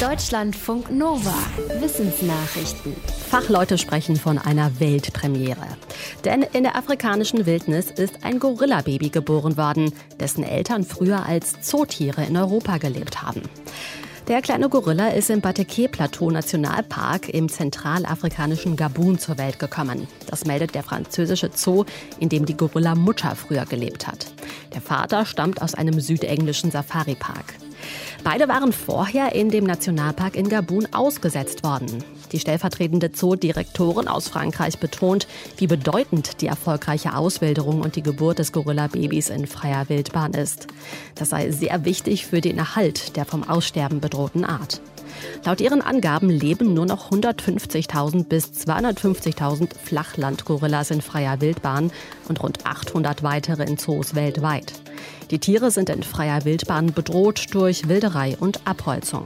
Deutschlandfunk Nova. Wissensnachrichten. Fachleute sprechen von einer Weltpremiere. Denn in der afrikanischen Wildnis ist ein Gorilla-Baby geboren worden, dessen Eltern früher als Zootiere in Europa gelebt haben. Der kleine Gorilla ist im Bateke-Plateau Nationalpark im zentralafrikanischen Gabun zur Welt gekommen. Das meldet der französische Zoo, in dem die Gorilla-Mutter früher gelebt hat. Der Vater stammt aus einem südenglischen Safari-Park. Beide waren vorher in dem Nationalpark in Gabun ausgesetzt worden. Die stellvertretende Zoodirektorin aus Frankreich betont, wie bedeutend die erfolgreiche Auswilderung und die Geburt des Gorilla-Babys in freier Wildbahn ist. Das sei sehr wichtig für den Erhalt der vom Aussterben bedrohten Art. Laut ihren Angaben leben nur noch 150.000 bis 250.000 Flachlandgorillas in freier Wildbahn und rund 800 weitere in Zoos weltweit. Die Tiere sind in freier Wildbahn bedroht durch Wilderei und Abholzung.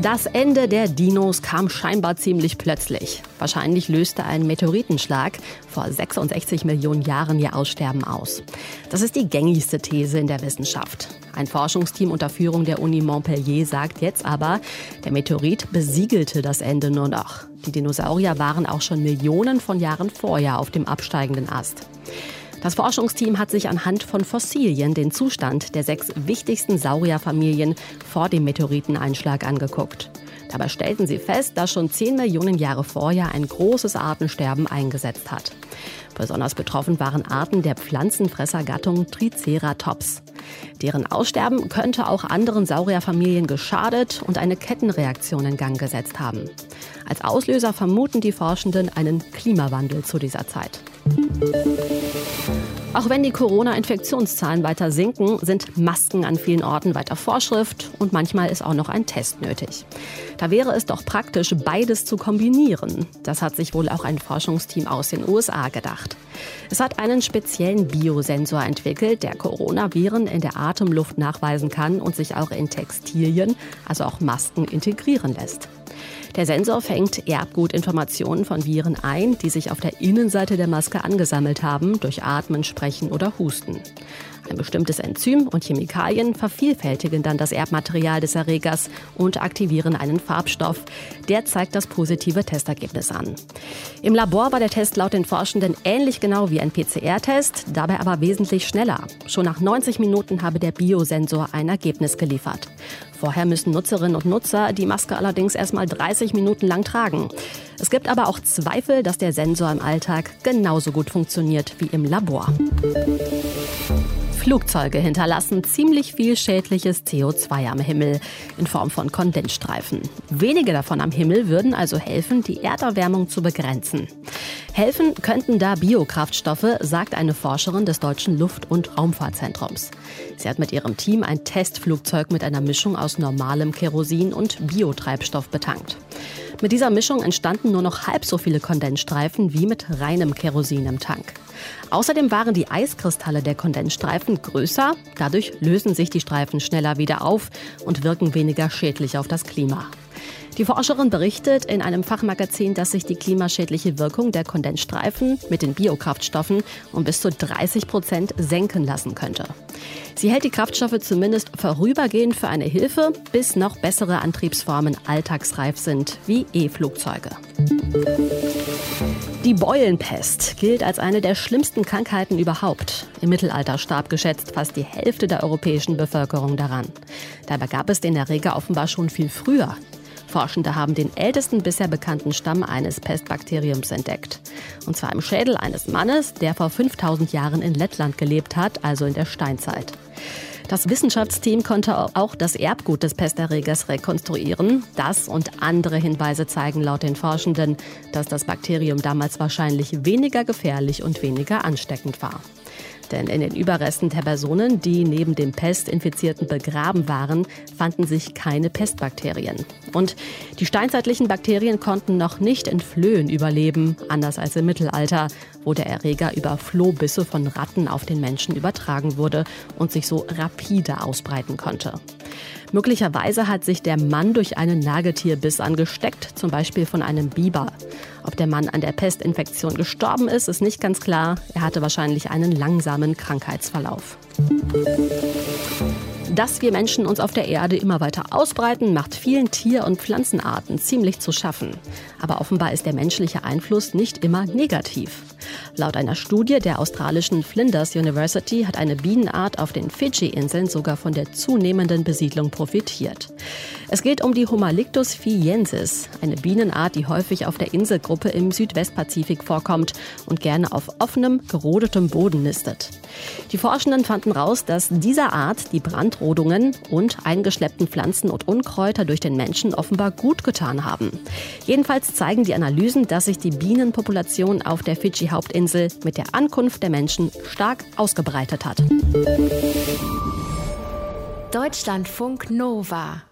Das Ende der Dinos kam scheinbar ziemlich plötzlich. Wahrscheinlich löste ein Meteoritenschlag vor 66 Millionen Jahren ihr Aussterben aus. Das ist die gängigste These in der Wissenschaft. Ein Forschungsteam unter Führung der Uni Montpellier sagt jetzt aber, der Meteorit besiegelte das Ende nur noch. Die Dinosaurier waren auch schon Millionen von Jahren vorher auf dem absteigenden Ast. Das Forschungsteam hat sich anhand von Fossilien den Zustand der sechs wichtigsten Saurierfamilien vor dem Meteoriteneinschlag angeguckt. Dabei stellten sie fest, dass schon 10 Millionen Jahre vorher ein großes Artensterben eingesetzt hat. Besonders betroffen waren Arten der Pflanzenfressergattung Triceratops. Deren Aussterben könnte auch anderen Saurierfamilien geschadet und eine Kettenreaktion in Gang gesetzt haben. Als Auslöser vermuten die Forschenden einen Klimawandel zu dieser Zeit. Auch wenn die Corona-Infektionszahlen weiter sinken, sind Masken an vielen Orten weiter Vorschrift und manchmal ist auch noch ein Test nötig. Da wäre es doch praktisch, beides zu kombinieren. Das hat sich wohl auch ein Forschungsteam aus den USA gedacht. Es hat einen speziellen Biosensor entwickelt, der Coronaviren in der Atemluft nachweisen kann und sich auch in Textilien, also auch Masken, integrieren lässt. Der Sensor fängt Erbgutinformationen von Viren ein, die sich auf der Innenseite der Maske angesammelt haben, durch Atmen, Sprechen oder Husten. Ein bestimmtes Enzym und Chemikalien vervielfältigen dann das Erbmaterial des Erregers und aktivieren einen Farbstoff. Der zeigt das positive Testergebnis an. Im Labor war der Test laut den Forschenden ähnlich genau wie ein PCR-Test, dabei aber wesentlich schneller. Schon nach 90 Minuten habe der Biosensor ein Ergebnis geliefert. Vorher müssen Nutzerinnen und Nutzer die Maske allerdings erstmal 30 Minuten lang tragen. Es gibt aber auch Zweifel, dass der Sensor im Alltag genauso gut funktioniert wie im Labor. Flugzeuge hinterlassen ziemlich viel schädliches CO2 am Himmel in Form von Kondensstreifen. Wenige davon am Himmel würden also helfen, die Erderwärmung zu begrenzen. Helfen könnten da Biokraftstoffe, sagt eine Forscherin des Deutschen Luft- und Raumfahrtzentrums. Sie hat mit ihrem Team ein Testflugzeug mit einer Mischung aus normalem Kerosin und Biotreibstoff betankt. Mit dieser Mischung entstanden nur noch halb so viele Kondensstreifen wie mit reinem Kerosin im Tank. Außerdem waren die Eiskristalle der Kondensstreifen größer, dadurch lösen sich die Streifen schneller wieder auf und wirken weniger schädlich auf das Klima. Die Forscherin berichtet in einem Fachmagazin, dass sich die klimaschädliche Wirkung der Kondensstreifen mit den Biokraftstoffen um bis zu 30 Prozent senken lassen könnte. Sie hält die Kraftstoffe zumindest vorübergehend für eine Hilfe, bis noch bessere Antriebsformen alltagsreif sind, wie E-Flugzeuge. Die Beulenpest gilt als eine der schlimmsten Krankheiten überhaupt. Im Mittelalter starb geschätzt fast die Hälfte der europäischen Bevölkerung daran. Dabei gab es den Erreger offenbar schon viel früher. Forschende haben den ältesten bisher bekannten Stamm eines Pestbakteriums entdeckt. Und zwar im Schädel eines Mannes, der vor 5000 Jahren in Lettland gelebt hat, also in der Steinzeit. Das Wissenschaftsteam konnte auch das Erbgut des Pesterregers rekonstruieren. Das und andere Hinweise zeigen laut den Forschenden, dass das Bakterium damals wahrscheinlich weniger gefährlich und weniger ansteckend war. Denn in den Überresten der Personen, die neben dem Pestinfizierten begraben waren, fanden sich keine Pestbakterien. Und die steinzeitlichen Bakterien konnten noch nicht in Flöhen überleben, anders als im Mittelalter, wo der Erreger über Flohbisse von Ratten auf den Menschen übertragen wurde und sich so rapide ausbreiten konnte. Möglicherweise hat sich der Mann durch einen Nagetierbiss angesteckt, zum Beispiel von einem Biber. Ob der Mann an der Pestinfektion gestorben ist, ist nicht ganz klar. Er hatte wahrscheinlich einen langsamen Krankheitsverlauf. Dass wir Menschen uns auf der Erde immer weiter ausbreiten, macht vielen Tier- und Pflanzenarten ziemlich zu schaffen. Aber offenbar ist der menschliche Einfluss nicht immer negativ. Laut einer Studie der australischen Flinders University hat eine Bienenart auf den Fidschi-Inseln sogar von der zunehmenden Besiedlung profitiert. Es geht um die Humalictus fiensis, eine Bienenart, die häufig auf der Inselgruppe im Südwestpazifik vorkommt und gerne auf offenem, gerodetem Boden nistet. Die Forschenden fanden raus, dass dieser Art die Brandrodungen und eingeschleppten Pflanzen und Unkräuter durch den Menschen offenbar gut getan haben. Jedenfalls zeigen die Analysen, dass sich die Bienenpopulation auf der Fidschi-Hauptinsel mit der Ankunft der Menschen stark ausgebreitet hat. Deutschlandfunk Nova